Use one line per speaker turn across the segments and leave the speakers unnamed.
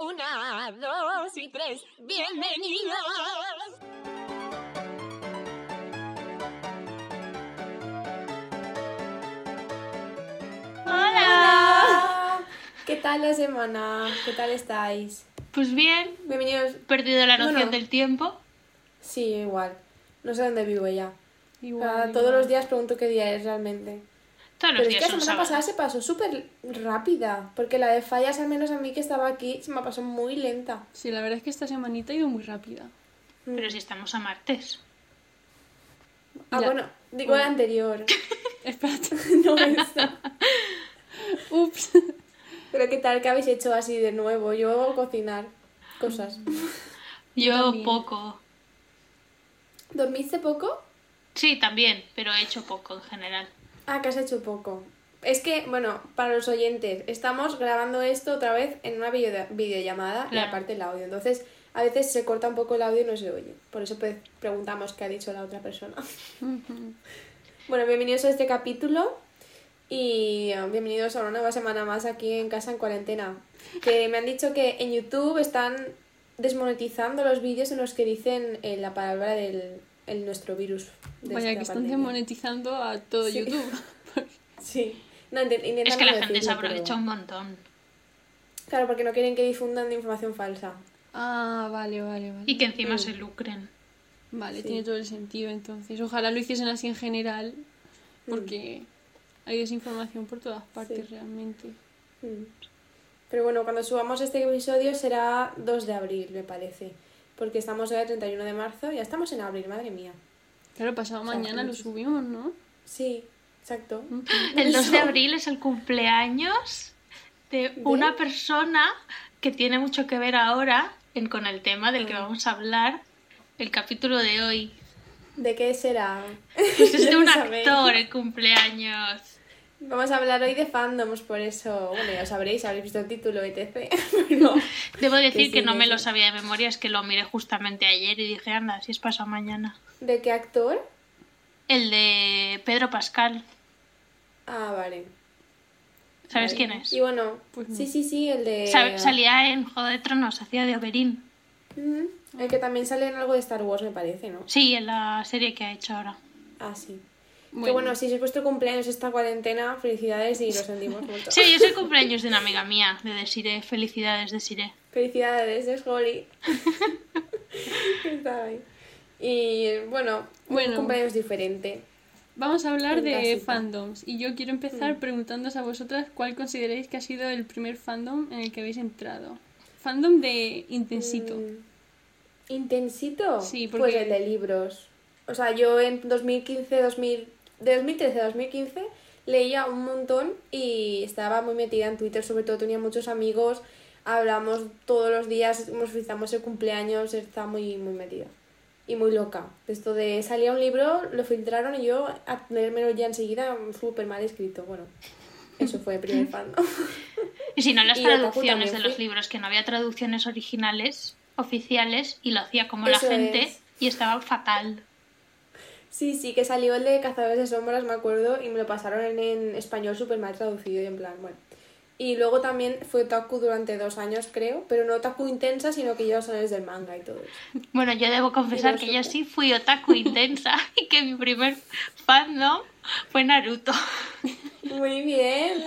Una, dos y tres. Bienvenidos.
¡Hola! ¿Qué tal la semana? ¿Qué tal estáis?
Pues bien,
Bienvenidos.
perdido la noción
Bueno.
del tiempo.
Sí, igual. No sé dónde vivo ya.
Igual.
todos los días pregunto qué día es realmente.
Todos los
Pero es
días
que la semana pasada se pasó súper rápida. Porque la de fallas, al menos a mí que estaba aquí, se me pasó muy lenta.
Sí, la verdad es que esta semanita ha ido muy rápida.
Pero si estamos a martes.
Ah,
Ya.
bueno, digo la anterior.
Espérate.
no esta.
Ups.
Pero ¿qué tal? ¿Qué habéis hecho así de nuevo? Yo cocinar cosas.
Yo
también.
poco.
¿Dormiste poco?
Sí, también, pero he hecho poco en general.
Ah, que has hecho poco. Es que, bueno, para los oyentes, estamos grabando esto otra vez en una video- videollamada y aparte el audio. Entonces, a veces se corta un poco el audio y no se oye. Por eso preguntamos qué ha dicho la otra persona. bueno, bienvenidos a este capítulo y eh, bienvenidos a una nueva semana más aquí en casa en cuarentena. Que me han dicho que en YouTube están desmonetizando los vídeos en los que dicen eh, la palabra del el nuestro virus. de
Vaya,
esta
que están
pandemia.
desmonetizando a todo
Sí.
YouTube.
Sí. No,
Es que la gente se aprovecha un montón.
Claro, porque no quieren que difundan información falsa.
ah, vale, vale, vale.
Y que encima
Mm.
se lucren.
Vale,
Sí.
tiene todo el sentido entonces. Ojalá lo hiciesen así en general, porque hay desinformación por todas partes
Sí.
realmente.
Mm. Pero bueno, cuando subamos este episodio será 2 de abril, me parece. Porque estamos hoy a 31 de marzo, ya estamos en abril, madre mía.
Claro, pasado
sea,
mañana lo subimos, ¿no?
Sí, exacto.
El 2 de abril es el cumpleaños de una persona que tiene mucho que ver ahora en- con el tema del que vamos a hablar el capítulo de hoy.
¿De qué será?
Pues es de un actor el cumpleaños.
Vamos a hablar hoy de fandoms, por eso, bueno, ya sabréis, habréis visto el título, etc. Pero,
Debo decir que no me lo sabía de memoria, es que lo miré justamente ayer y dije, anda, si es pasado mañana.
¿De qué actor?
El de Pedro Pascal.
Ah, vale.
¿Sabes
Vale.
quién es?
Y bueno,
Pues
sí, sí, sí, el de...
Sa- Salía en Juego de Tronos, hacía de Oberyn.
El que también sale en algo de Star Wars, me parece, ¿no?
Sí, en la serie que ha hecho ahora.
Ah, sí. Que
Bueno.
si es vuestro cumpleaños esta cuarentena, felicidades y lo sentimos mucho.
Sí, yo soy cumpleaños de una amiga mía, de Desiree. Felicidades, Desiree.
Felicidades, es Holly. Está ahí. Y bueno,
Bueno.
un cumpleaños diferente.
Vamos a hablar de
casita.
fandoms y yo quiero empezar
Mm.
preguntándoos a vosotras cuál consideráis que ha sido el primer fandom en el que habéis entrado. Fandom de Intensito.
Mm, ¿Intensito?
Sí,
Pues
porque-
el de libros. O sea, yo en 2015, 2000, de 2013 a 2015 leía un montón y estaba muy metida en Twitter, sobre todo tenía muchos amigos, hablamos todos los días, nos felicitamos el cumpleaños, estaba muy, muy metida. Y muy loca. Esto de salía un libro, lo filtraron y yo a leérmelo ya enseguida súper mal escrito. Bueno, eso fue el primer fan.
Y si no, las
Y
traducciones de los libros, que no había traducciones originales, oficiales, y lo hacía como la gente,
es.
y estaba fatal.
Sí, sí, que salió el de Cazadores de Sombras, me acuerdo, y me lo pasaron en, en español súper mal traducido y en plan, bueno. Y luego también fue otaku durante dos años, creo, pero no otaku intensa, sino que yo son del manga y todo eso.
Bueno, yo debo confesar que yo sí fui otaku intensa y que mi primer fandom fue Naruto.
Muy bien.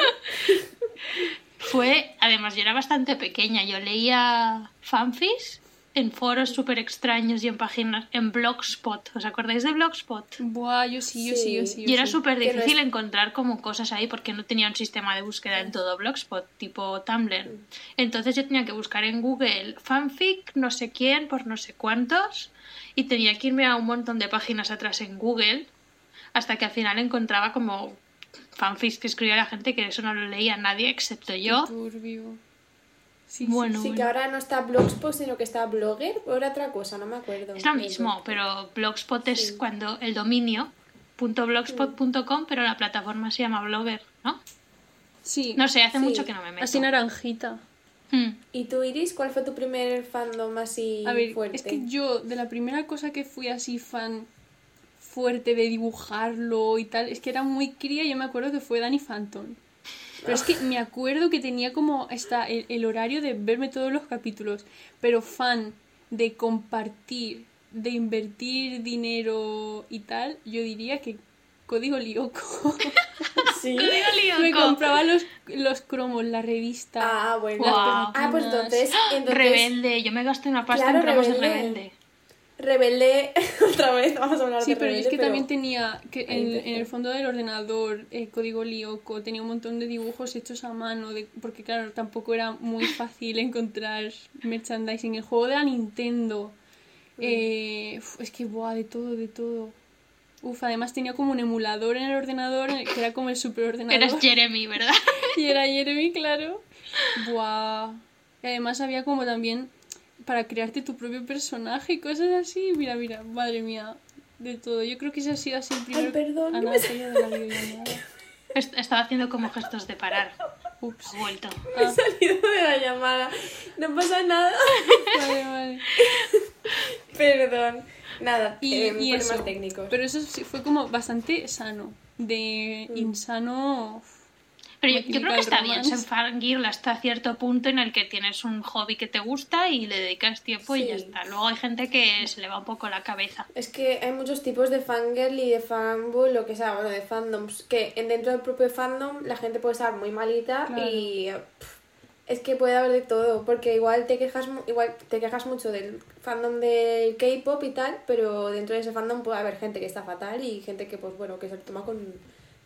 Fue, además, yo era bastante pequeña. Yo leía fanfics en foros súper extraños y en páginas, en Blogspot. ¿Os acordáis de Blogspot?
Buah, yo sí, yo sí, yo
Sí.
yo
Y era
sí.
súper
no
difícil
es-
encontrar como cosas ahí porque no tenía un sistema de búsqueda en todo Blogspot, tipo Tumblr. Entonces yo tenía que buscar en Google fanfic, no sé quién, por no sé cuántos, y tenía que irme a un montón de páginas atrás en Google hasta que al final encontraba como fanfics que escribía la gente que eso no lo leía nadie excepto yo.
Turbio. Sí,
Bueno,
Sí, que
bueno.
ahora no está Blogspot, sino que está Blogger, o era otra cosa, no me acuerdo.
Es lo mismo, pero Blogspot es
Sí.
cuando el dominio .blogspot.com, pero la plataforma se llama Blogger, ¿no?
Sí.
No sé, hace
Sí.
mucho que no me meto.
Así naranjita.
Hmm.
¿Y tú, Iris, cuál fue tu primer fandom así
A ver,
fuerte?
es que yo de la primera cosa que fui así fan fuerte de dibujarlo y tal, es que era muy cría, yo me acuerdo que fue Danny Phantom. Pero es que me acuerdo que tenía como esta, el, el horario de verme todos los capítulos, pero fan de compartir, de invertir dinero y tal, yo diría que Código Lyoko.
Sí.
Código
me compraba los, los cromos, la revista.
Ah, bueno. Ah, pues entonces, entonces
Rebelde, yo me gasté una pasta
Claro,
en cromos de
Rebelde.
Rebelde.
Otra vez vamos a hablar
Sí,
de
pero
Rebelde,
es que también tenía que en, el fondo del ordenador, eh, código Lyoko, tenía un montón de dibujos hechos a mano, de, porque claro, tampoco era muy fácil encontrar merchandising. El juego de la Nintendo,
Mm.
eh, es que, buah, de todo, de todo. Uf, además tenía como un emulador en el ordenador, eh, que era como el superordenador.
Eras Jeremy, ¿verdad?
Y era Jeremy, claro. Buah. Y además había como también para crearte tu propio personaje y cosas así. Mira, mira, madre mía, de todo. Yo creo que ese ha sido así el primer
perdón, que me
de la videollamada.
Est- Estaba haciendo como gestos de parar.
Ups.
Ha vuelto.
He salido de la llamada. No pasa nada.
Vale, vale.
Perdón. Nada,
Y,
eh,
y eso.
técnicos.
Pero eso sí fue como bastante sano. De
Mm.
insano.
Pero yo, creo que está bien fangirl hasta cierto punto en el que tienes un hobby que te gusta y le dedicas tiempo y ya está. Luego hay gente que se le va un poco la cabeza.
Es que hay muchos tipos de fangirl y de fanboy, lo que sea, bueno, de fandoms, que en- dentro del propio fandom la gente puede estar muy malita
Claro.
y pff, es que puede haber de todo, porque igual te quejas igual te quejas mucho del fandom del K-pop y tal, pero dentro de ese fandom puede haber gente que está fatal y gente que pues bueno, que se lo toma con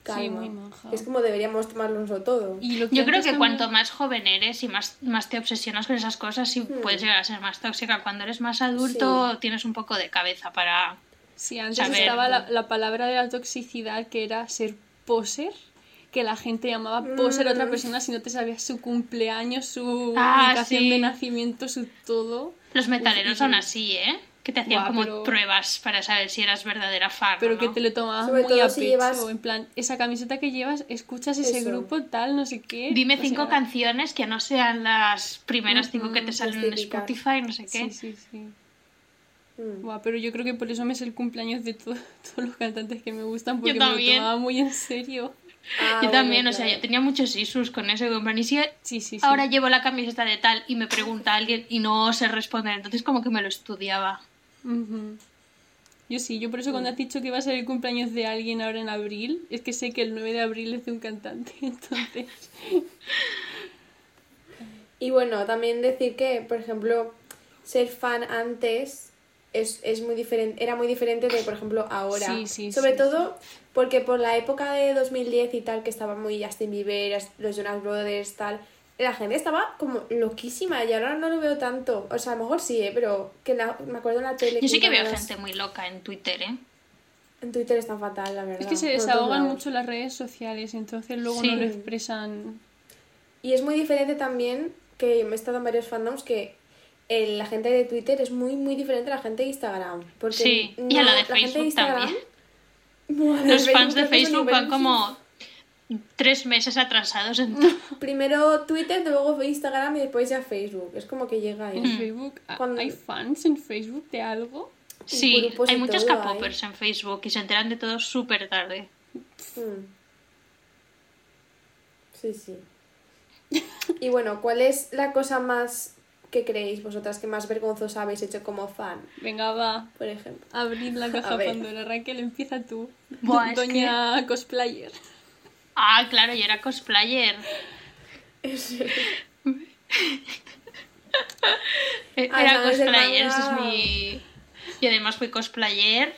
calma.
Sí, muy maja.
Es como deberíamos tomarlo todo.
Y lo que
Yo creo que
también-
cuanto más joven eres y más, más te obsesionas con esas cosas, sí
Hmm.
puedes llegar a ser más tóxica. Cuando eres más adulto, tienes un poco de cabeza para.
Sí, antes
saber.
estaba la, la palabra de la toxicidad que era ser poser, que la gente llamaba poser a otra
Mm.
persona si no te sabías su cumpleaños, su
Ah,
ubicación
sí.
de nacimiento, su todo.
Los metaleros
Uf,
son así, ¿eh? Que te hacían
Buah,
como
pero-
pruebas para saber si eras verdadera fan.
Pero que te lo tomabas
Sobre
muy a
si
pecho,
llevas-
en plan, esa camiseta que llevas, escuchas ese
Eso.
grupo tal, no sé qué.
Dime
o
cinco
sea,
canciones que no sean las primeras cinco que te salen en. Spotify, no sé qué.
Sí, sí, sí.
Mm.
Buah, pero yo creo que por eso me es el cumpleaños de to- todos los cantantes que me gustan, porque me
también.
lo tomaba muy en serio.
Ah,
yo
bueno,
también, o sea,
claro.
yo tenía muchos issues con en plan, y si
Sí, sí, sí.
ahora llevo la camiseta de tal y me pregunta alguien y no sé responder, entonces como que me lo estudiaba.
Yo sí, yo por eso cuando has dicho que iba a ser el cumpleaños de alguien ahora en abril, es que sé que el 9 de abril es de un cantante, entonces...
Y bueno, también decir que, por ejemplo, ser fan antes es, es muy diferente, era muy diferente de, por ejemplo, ahora.
Sí, sí,
Sobre
sí,
todo porque por la época de 2010 y tal, que estaba muy Justin Bieber, los Jonas Brothers, tal, la gente estaba como loquísima y ahora no lo veo tanto. O sea, a lo mejor sí, ¿eh? pero que la- me acuerdo en la tele.
Yo sí que veo
las-
gente muy loca en Twitter, ¿eh?
En Twitter está fatal, la verdad.
Es que se desahogan mucho las redes sociales, entonces luego
Sí.
no lo expresan...
Y es muy diferente también, que me he estado en varios fandoms, que el- la gente de Twitter es muy, muy diferente a la gente de Instagram. Porque
Sí, y a la de
gente
Facebook también.
Buah, la de
Los fans de Facebook van como tres meses atrasados en todo.
Primero Twitter, luego Instagram y después ya Facebook. Es como que llega ahí.
En Facebook, ¿ha-
Cuando-
¿hay fans en Facebook de algo?
Sí, hay muchos
todo,
K-popers en Facebook y se enteran de todo súper tarde.
Mm. Sí, sí. Y bueno, ¿cuál es la cosa más que creéis vosotras que más vergonzosa habéis hecho como fan,
Venga, va,
por ejemplo?
abrid la caja. Pandora. Raquel, empieza tú.
Buah, es
Doña cosplayer.
Ah, claro, yo era cosplayer. Eh,
Ah,
Era cosplayer, ese es mi... Y además fui cosplayer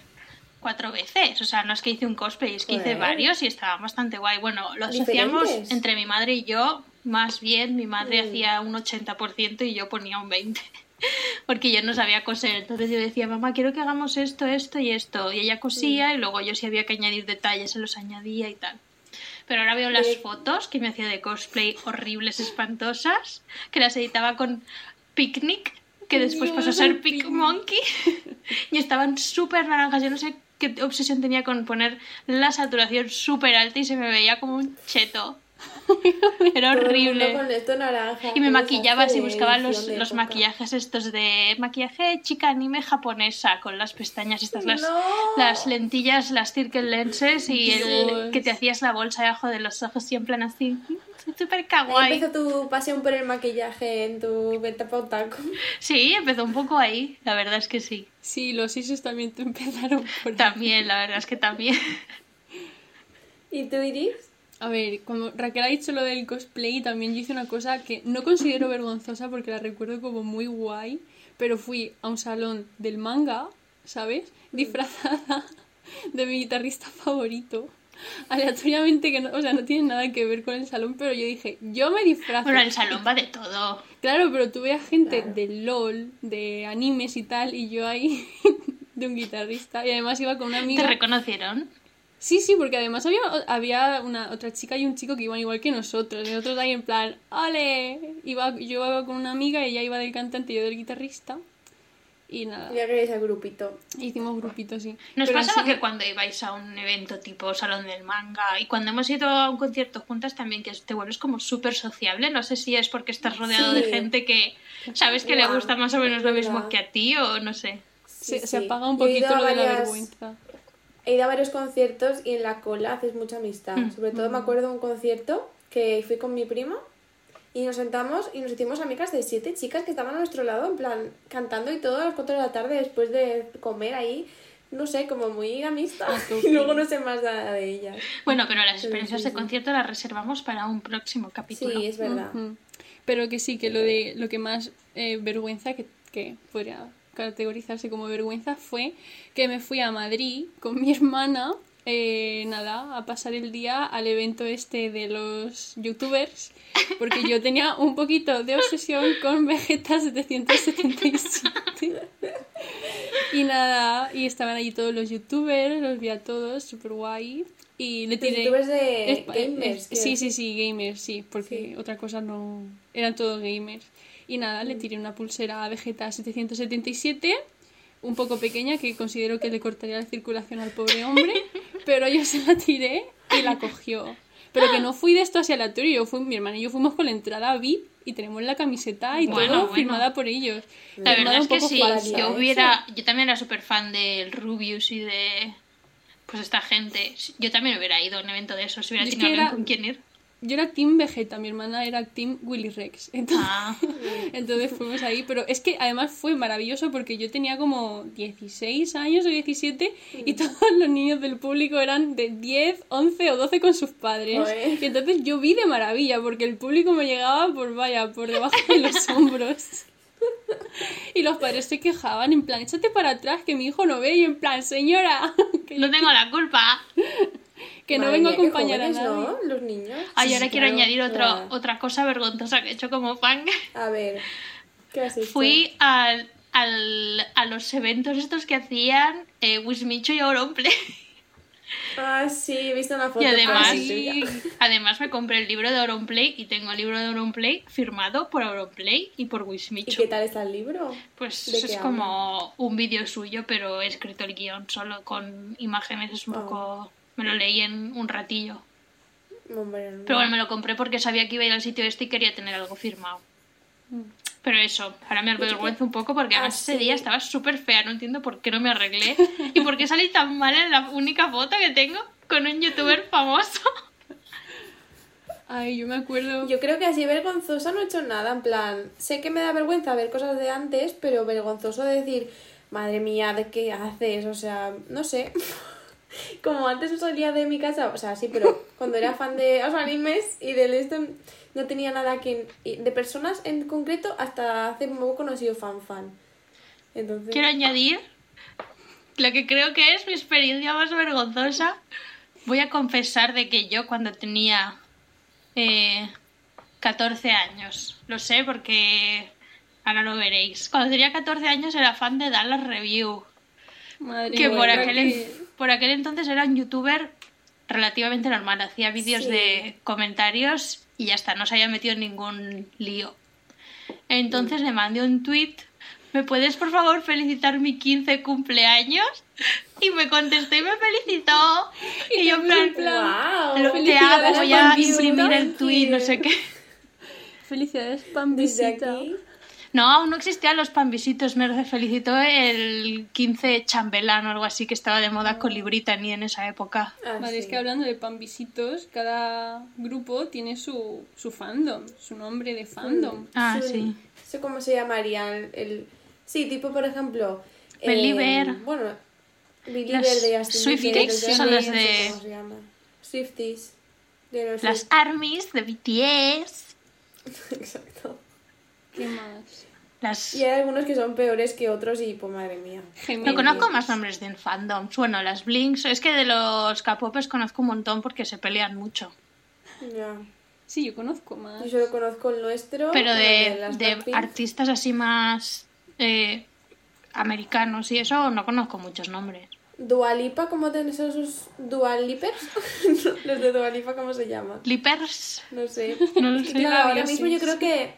cuatro veces. O sea, no es que hice un cosplay, es que hice varios y estaban bastante guay. Bueno, los hacíamos
¿Diferentes?
entre mi madre y yo, más bien. Mi madre
Mm.
hacía un 80% y yo ponía un 20%. Porque yo no sabía coser. Entonces yo decía, mamá, quiero que hagamos esto, esto y esto. Y ella cosía
Mm.
y luego yo si había que añadir detalles se los añadía y tal. Pero ahora veo las fotos que me hacía de cosplay horribles, espantosas, que las editaba con Picnic, que después pasó a ser Pic. Monkey, y estaban súper naranjas. Yo no sé qué obsesión tenía con poner la saturación súper alta y se me veía como un cheto. Era horrible.
mundo con esto naranja.
Y me maquillaba así, buscaba los, los maquillajes estos de maquillaje chica anime japonesa con las pestañas estas, las,
No.
las lentillas, las circle lenses y el que te hacías la bolsa debajo de los ojos y en plan así, súper kawaii.
empezó tu pasión por el maquillaje en tu etapa otaku.
Sí, empezó un poco ahí, la verdad es que sí.
Sí, los ISOs también te empezaron por ahí.
También, la verdad es que también.
¿Y tú, Iris?
A ver, cuando Raquel ha dicho lo del cosplay, también yo hice una cosa que no considero vergonzosa porque la recuerdo como muy guay, pero fui a un salón del manga, ¿sabes? Disfrazada de mi guitarrista favorito. Aleatoriamente, que no, o sea, no tiene nada que ver con el salón, pero yo dije, yo me disfrazo.
Bueno, el salón va de todo.
Claro, pero tuve a gente
Claro.
de LOL, de animes y tal, y yo ahí de un guitarrista. Y además iba con una
¿Te
amiga.
reconocieron?
Sí, sí, porque además había, había una otra chica y un chico que iban igual que nosotros. Y nosotros ahí en plan, ¡ole! Iba, yo iba con una amiga, ella iba del cantante y yo del guitarrista. Y nada,
Ya queréis al grupito.
hicimos grupitos, sí.
¿Nos
Pero
pasaba
sí,
que cuando ibais a un evento tipo Salón del Manga y cuando hemos ido a un concierto juntas también que te vuelves como súper sociable? No sé si es porque estás rodeado de gente que sabes que le gusta más o menos lo mismo que a ti o no sé.
se,
Sí,
se
sí.
apaga un poquito lo de la vergüenza.
He ido a varios conciertos y en la cola haces mucha amistad.
Mm.
Sobre todo me acuerdo de un concierto que fui con mi prima y nos sentamos y nos hicimos amigas de siete chicas que estaban a nuestro lado, en plan, cantando y todo a las 4 de la tarde después de comer ahí. No sé, como muy amistad.
A tope.
Y luego no sé más nada de ellas.
Bueno, pero las
Sí,
experiencias
sí,
de
sí.
concierto las reservamos para un próximo capítulo.
Sí, es verdad.
Ujú. Pero que sí, que lo de lo que más eh, vergüenza que, que podría categorizarse como vergüenza fue que me fui a Madrid con mi hermana, eh, nada, a pasar el día al evento este de los youtubers, porque yo tenía un poquito de obsesión con Vegeta 777. Y nada, y estaban allí todos los youtubers, los vi a todos, super guay. Y le tiré.
youtubers de
Es-
gamers.
es-
quiero
sí, sí, sí, gamers, sí, porque
Sí.
otra cosa no. Eran todos gamers. Y nada,
Mm.
le tiré una pulsera a Vegeta 777, un poco pequeña, que considero que le cortaría la circulación al pobre hombre, pero yo se la tiré y la cogió. Pero que no fui de esto hacia aleatorio, yo fui, mi hermana y yo fuimos con la entrada VIP y tenemos la camiseta y
Bueno,
todo
bueno.
firmada por ellos.
La
Firmada
verdad es que sí,
falsa.
yo
¿eh?
hubiera, yo también era súper fan del Rubius y de pues esta gente. Yo también hubiera ido a un evento de esos, si hubiera
Yo
tenido
que
alguien
era-
con quien ir.
Yo era Team Vegeta, mi hermana era Team Willy Rex. Entonces,
Ah,
Entonces fuimos ahí, pero es que además fue maravilloso porque yo tenía como 16 años o 17 y
Mm.
todos los niños del público eran de 10, 11 o 12 con sus padres. Y entonces yo vi de maravilla porque el público me llegaba por, vaya, por debajo de los hombros. Y los padres se quejaban en plan, échate para atrás que mi hijo no ve y en plan, señora, que,
no tengo la culpa.
que no vengo a
mía, qué
acompañar a
jóvenes,
nadie.
¿no? Los niños.
Ay,
Sí,
ahora
sí,
quiero
claro.
añadir otro,
Claro.
otra cosa vergonzosa que he hecho como fan.
A ver, ¿qué has hecho?
Fui al, al, a los eventos estos que hacían eh, Wismicho y Auronplay.
Ah, sí, he visto una foto.
Y además,
ahí tuya.
además me compré el libro de Auronplay y tengo el libro de Auronplay firmado por Auronplay y por
¿Y
Wismicho.
qué tal está el libro?
Pues
¿De
es como un vídeo suyo, pero he escrito el guion solo con imágenes. Es un
Ah.
poco. Me lo leí en un ratillo.
Hombre, no.
Pero bueno, me lo compré porque sabía que iba a ir al sitio este y quería tener algo firmado. Pero eso, ahora me avergüenza un poco porque
Ah,
ese
sí.
día estaba súper fea, no entiendo por qué no me arreglé y por qué salí tan mal en la única foto que tengo con un youtuber famoso.
Ay, yo me acuerdo...
Yo creo que así vergonzosa no he hecho nada, en plan, sé que me da vergüenza ver cosas de antes, pero vergonzoso de decir, madre mía, ¿de qué haces? O sea, no sé. Como antes no salía de mi casa, o sea, sí, pero cuando era fan de los animes y del esto, no tenía nada que... De personas en concreto, hasta hace poco no he sido fan fan. Entonces...
Quiero añadir lo que creo que es mi experiencia más vergonzosa. Voy a confesar de que yo cuando tenía eh, 14 años, lo sé porque ahora lo veréis, cuando tenía 14 años era fan de Dallas Review.
Madre
que por aquel, por aquel entonces era un youtuber relativamente normal, hacía vídeos
Sí.
de comentarios y ya está, no se había metido en ningún lío. Entonces le mandé un tweet ¿me puedes por favor felicitar mi 15 cumpleaños? Y me contestó y me felicitó. Y yo en plan,
¡Wow!
lo- hago, voy a
Pambisita.
imprimir el tweet, no sé qué.
Felicidades, pan
Desde aquí.
No, aún no existían los panvisitos. Me felicitó el 15 chambelán o algo así que estaba de moda con librita ni en esa época.
Ah,
Vale,
sí.
es que hablando de pan visitos, cada grupo tiene su, su fandom, su nombre de fandom.
Ah,
Su-
sí.
sé cómo se llamaría el, el- Sí, tipo, por ejemplo...
Believer.
eh, bueno, Believer
Las
de Justin
Swifties
Bieber, los
son
no sé
de-
cómo se llama. Swifties. De los
Las armies de BTS.
Exacto.
¿Qué más?
Las...
Y hay algunos que son peores que otros y, pues, madre mía.
No conozco más nombres de fandoms. Bueno, las Blinks. Es que de los K-popers conozco un montón porque se pelean mucho.
Ya.
Sí, yo conozco más.
Yo solo conozco el nuestro.
Pero de,
las
de artistas así más eh, americanos y eso no conozco muchos nombres.
Dualipa, ¿cómo tenés esos Dualipers? los de Dualipa, ¿cómo se llaman?
Lippers.
No sé.
No lo sé.
claro, ahora mismo yo creo que.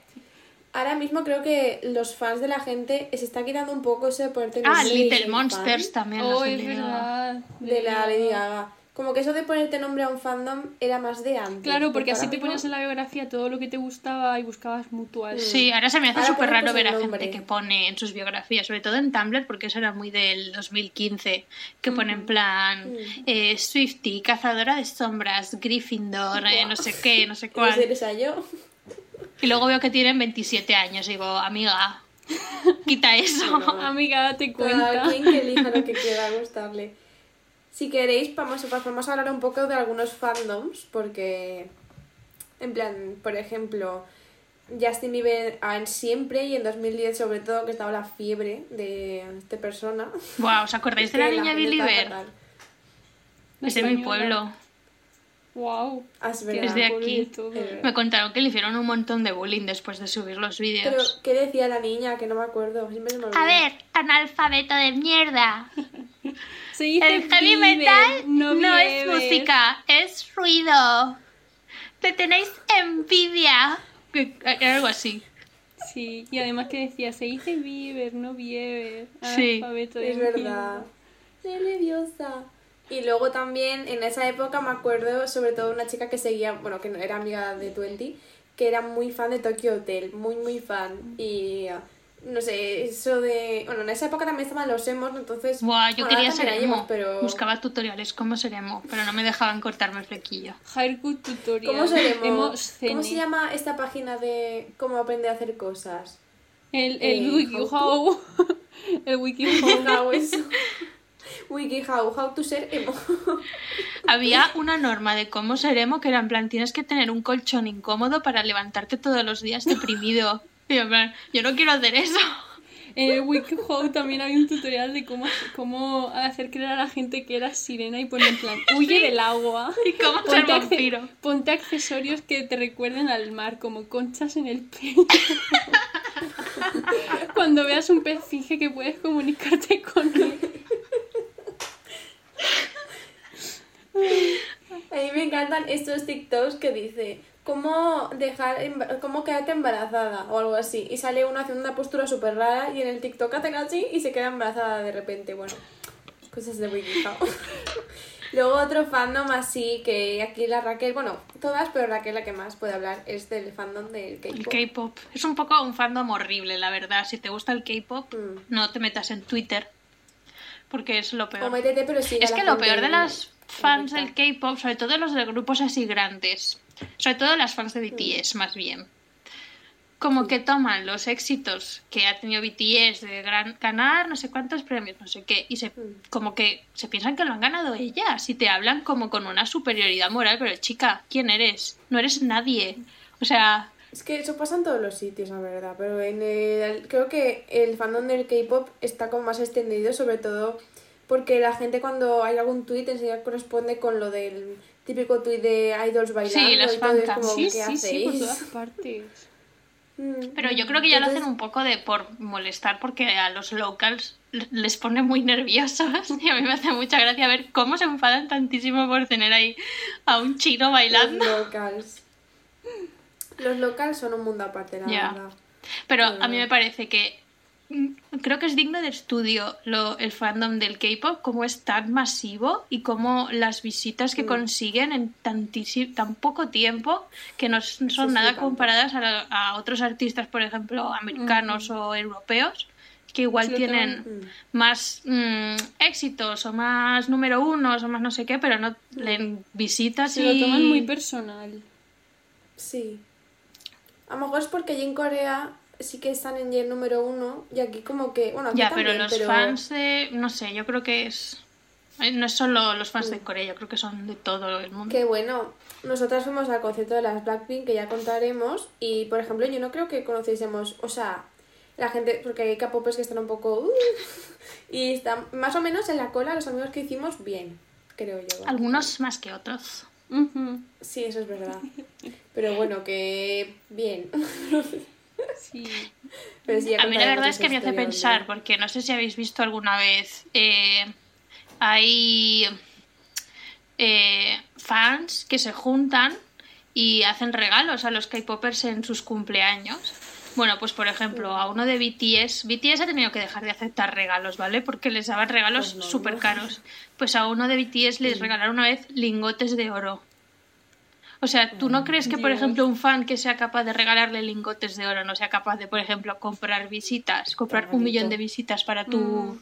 Ahora mismo creo que los fans de la gente se está quitando un poco eso de ponerte
Ah,
nombre de
Little
fan
Monsters también.
Oh, es verdad.
De la Lady Gaga. Como que eso de ponerte nombre a un fandom era más de antes.
Claro, porque así te ponías en la biografía todo lo que te gustaba y buscabas mutual.
Sí, ahora se me hace súper raro ver a gente que pone en sus biografías, sobre todo en Tumblr, porque eso era muy del 2015, que pone en plan eh, Swifty, cazadora de sombras, Gryffindor, eh, no sé qué, no sé
¿Puede ser
cuál.
esa yo?
Y luego veo que tienen 27 años y digo, amiga, quita eso.
Amiga, date
Cada
cuenta.
quien que elija lo que quiera gustarle. Si queréis, vamos, vamos a hablar un poco de algunos fandoms, porque, en plan, por ejemplo, Justin Bieber en siempre y en 2010 sobre todo, que estaba la fiebre de esta persona.
Wow, ¿os acordáis de la niña Believer?
fatal.
Es de mi pueblo.
Wow.
Es
Qué
verdad.
Es de
pueblo
aquí.
Eh,
Me contaron que le hicieron un montón de bullying después de subir los
Pero,
vídeos.
¿qué decía la niña? Que no me acuerdo. Siempre se me olvida.
A ver, analfabeto de mierda.
Se dice
El heavy metal
no,
no es música, es ruido. Te tenéis envidia. Era algo así.
Sí, y además que decía, se dice Bieber, no Bieber.
Sí,
de
Es
mierda.
verdad. Estoy nerviosa. Y luego también en esa época me acuerdo sobre todo una chica que seguía, bueno, que no- era amiga de Twenty, que era muy fan de Tokyo Hotel, muy muy fan. Y uh, no sé, eso de... Bueno, en esa época también estaban los emos, entonces...
Buah, yo
bueno,
quería ser emo.
emos, pero...
Buscaba tutoriales cómo ser emo, pero no me dejaban cortarme el flequillo.
Haircut tutorial.
¿Cómo se llama?
Emo
¿Cómo se llama esta página de cómo aprender a hacer cosas?
El,
Eh,
el WikiHow. el WikiHow.
How eso. WikiHow, how to ser emo.
Había una norma de cómo ser emo que era en plan, tienes que tener un colchón incómodo para levantarte todos los días deprimido. Y yo en plan, yo no quiero hacer eso.
En el WikiHow también había un tutorial de cómo, cómo hacer creer a la gente que eras sirena y poner en plan, huye del agua.
Y cómo ser
Ponte,
vampiro.
ponte accesorios que te recuerden al mar, como conchas en el pelo. Cuando veas un pez, finge que puedes comunicarte con él.
A mí me encantan estos TikToks que dice cómo dejar cómo quedarte embarazada o algo así y sale uno haciendo una postura súper rara y en el TikTok hacen así y se queda embarazada de repente bueno cosas de WikiHow luego otro fandom así que aquí la Raquel bueno todas pero Raquel la que más puede hablar es del fandom del
El
K-pop
K-pop. Es un poco un fandom horrible, la verdad. Si te gusta el K-pop,
Mm.
no te metas en Twitter. Porque es lo
o
peor.
métete pero sí
Es que lo peor de las fans del K-pop, sobre todo los de grupos así grandes, sobre todo las fans de BTS más bien, como que toman los éxitos que ha tenido BTS de gran, ganar no sé cuántos premios, no sé qué, y se, como que se piensan que lo han ganado ellas y te hablan como con una superioridad moral, pero chica, ¿quién eres? No eres nadie. O sea,
Es que eso pasa en todos los sitios, la verdad, pero en el, creo que el fandom del K-pop está como más extendido, sobre todo porque la gente cuando hay algún tweet enseguida corresponde con lo del típico tweet de idols bailando
las
y todo, es
fancams.
como,
Sí,
¿qué
sí, sí, por
hacéis?
todas partes.
Mm.
Pero yo creo que ya lo hacen un poco de por molestar porque a los locals les pone muy nerviosos y a mí me hace mucha gracia ver cómo se enfadan tantísimo por tener ahí a un chino
Los
bailando.
locals. Los locals son un mundo aparte, la
Ya.
verdad.
Pero a mí me parece que mm, creo que es digno de estudio lo, el fandom del K-pop, cómo es tan masivo y cómo las visitas que consiguen en tantísimo, tan poco tiempo que no son nada comparadas a, la- a otros artistas, por ejemplo, americanos o europeos, que igual tienen
Mm.
más mm, éxitos o más número unos o más no sé qué, pero no leen visitas
Se
y...
lo toman muy personal.
Sí. A lo mejor es porque allí en Corea sí que están en el número uno y aquí como que... Bueno, aquí
Ya,
también,
pero los fans de. No sé, yo creo que es. eh, No es solo los fans de Corea, yo creo que son de todo el mundo.
Que bueno, nosotras fuimos al concierto de las Blackpink, que ya contaremos, y por ejemplo, yo no creo que conociésemos, o sea, la gente, porque hay K-popers que están un poco. uh, y están más o menos en la cola, los amigos que hicimos, bien, creo yo.
Algunos más que otros.
Sí, eso es verdad. Pero bueno, que bien.
Sí.
Pero sí, ya
A mí la verdad es que me hace pensar, porque no sé si habéis visto alguna vez. eh, hay eh, fans que se juntan y hacen regalos a los K-popers en sus cumpleaños. Bueno, pues por ejemplo, a uno de BTS, BTS ha tenido que dejar de aceptar regalos, ¿vale? Porque les daban regalos
Pues no,
súper
no.
caros. Pues a uno de BTS les regalaron una vez lingotes de oro. O sea, ¿tú no crees que, por
Dios.
ejemplo, un fan que sea capaz de regalarle lingotes de oro no sea capaz de, por ejemplo, comprar visitas, comprar un millón de visitas para tu...
Mm.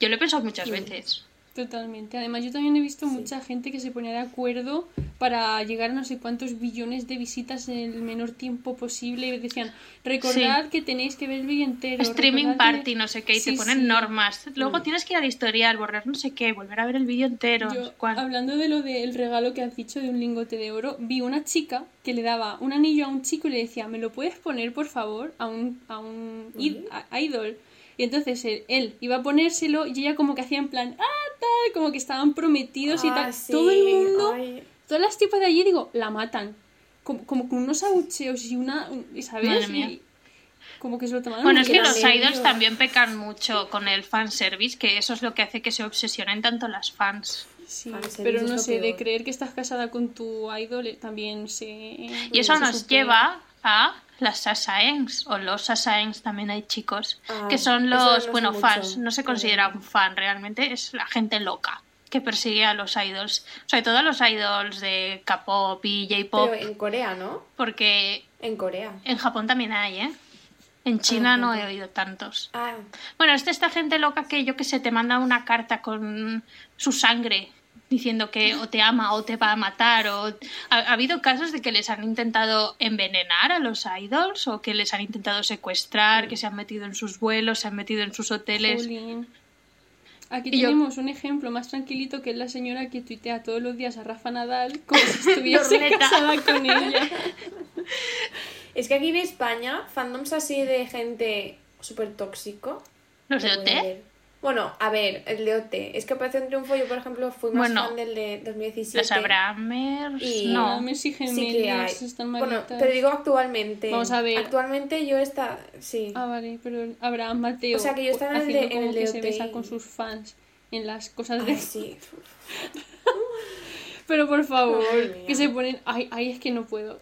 Yo lo he pensado muchas veces.
Totalmente. Además, yo también he visto mucha gente que se ponía de acuerdo para llegar a no sé cuántos billones de visitas en el menor tiempo posible. Y decían, recordad que tenéis que ver el vídeo entero.
Streaming
recordad que-".
party, no sé qué, y te ponen
sí.
normas. Luego tienes que ir al historial, borrar no sé qué, volver a ver el vídeo entero.
Yo, hablando de lo del regalo que has dicho de un lingote de oro, vi una chica que le daba un anillo a un chico y le decía, ¿me lo puedes poner, por favor, a un, a un id- a- idol? Y entonces él, él iba a ponérselo y ella como que hacía en plan, ah, tal, como que estaban prometidos y
Ah,
tal.
sí,
Todo el mundo,
ay.
todas las tipas de allí, digo, la matan. Como, como con unos abucheos y una, ¿sabes?
Madre mía.
Y como que se lo tomaron
Bueno, es que los idols también pecan mucho con el fanservice, que eso es lo que hace que se obsesionen tanto las fans.
Sí,
Fanservice
pero no sé, de creer que estás casada con tu idol eh, también se...
Y eso nos lleva a las Sasaengs, o los Sasaengs también hay chicos,
Ah,
que son los,
no
bueno, fans, no se considera un fan realmente, es la gente loca que persigue a los idols, sobre todo a los idols de K-pop y J-pop,
Pero en Corea, ¿no?
porque
En Corea.
en Japón también hay, ¿eh? En China
Ah,
no he oído tantos.
Ah,
Bueno, es de esta gente loca que yo que sé, te manda una carta con su sangre diciendo que o te ama o te va a matar o ha, ha habido casos de que les han intentado envenenar a los idols o que les han intentado secuestrar, que se han metido en sus vuelos, se han metido en sus hoteles.
Jolín. Aquí
Y yo-
tenemos un ejemplo más tranquilito que es la señora que tuitea todos los días a Rafa Nadal como si estuviese casada con ella.
es que aquí en España, fandoms así de gente súper tóxico.
¿Los de OT?
Bueno, a ver, el de OT. Es que Operación Triunfo, yo por ejemplo fui más
Bueno,
fan del de 2017.
Los Abrahamers,
Y-
no.
Messi
Sí que hay.
Gemelos están
Bueno, pero digo actualmente.
Vamos a ver.
Actualmente yo está. Sí.
Ah, vale, pero Abraham Mateo
O sea, que yo estaba en el de- en el de
que se besa con sus fans en las cosas de...
Ay, sí.
Pero por favor, que se ponen... Ay, ay, es que no puedo.